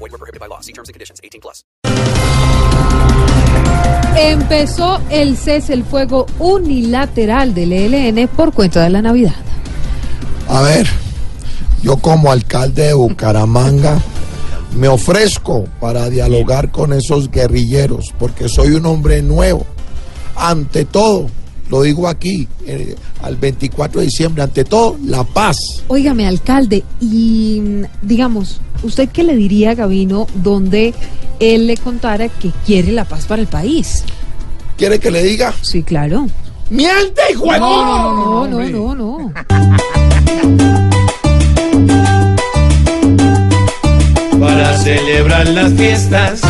Void were prohibited by law. See terms and conditions. 18 plus. Empezó el cese el fuego unilateral del ELN por cuenta de la Navidad. A ver, yo como alcalde de Bucaramanga me ofrezco para dialogar con esos guerrilleros porque soy un hombre nuevo. Ante todo, lo digo aquí, eh, al 24 de diciembre, ante todo, la paz. Óigame, alcalde, y mm, digamos, ¿usted qué le diría a Gavino donde él le contara que quiere la paz para el país? ¿Quiere que le diga? Sí, claro. ¡Miente, hijo de- No, no, no, no. para celebrar las fiestas,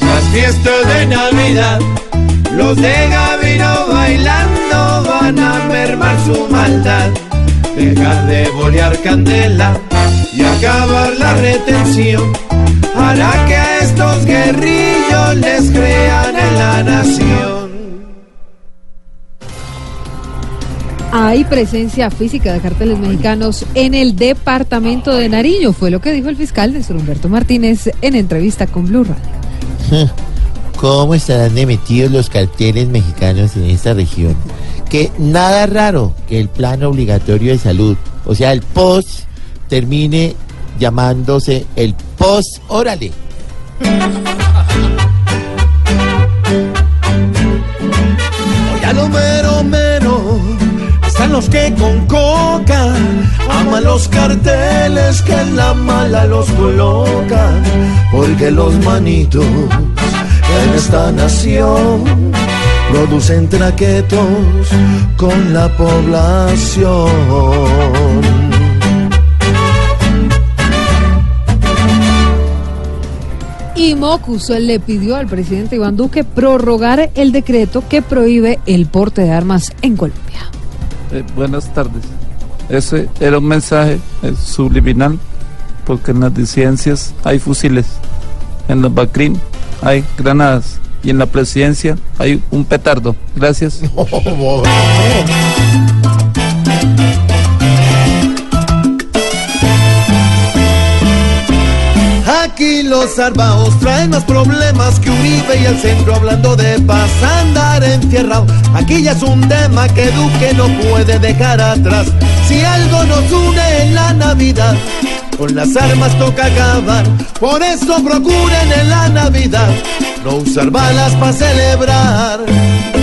las fiestas de Navidad. Los de Gavino bailando van a mermar su maldad, dejar de bolear candela y acabar la retención. Hará que a estos guerrillos les crean en la nación. Hay presencia física de carteles mexicanos en el departamento de Nariño, fue lo que dijo el fiscal Néstor Humberto Martínez en entrevista con Blue Radio. ¿Cómo estarán de metidos los carteles mexicanos en esta región? Que nada raro que el plan obligatorio de salud, o sea, el POS, termine llamándose el POS Órale. Ya lo mero mero están los que con coca aman los carteles que en la mala los colocan, porque los manitos en esta nación producen traquetos con la población. Y Mocus le pidió al presidente Iván Duque prorrogar el decreto que prohíbe el porte de armas en Colombia. Eh, buenas tardes. Ese era un mensaje eh, subliminal, porque en las disidencias hay fusiles, en los BACRIM hay granadas y en la presidencia hay un petardo. Gracias. Aquí los arbaos traen más problemas que Uribe y el centro hablando de paz andar enfierrado. Aquí ya es un tema que Duque no puede dejar atrás. Si nos en la Navidad, con las armas toca acabar. Por eso procuren en la Navidad no usar balas para celebrar.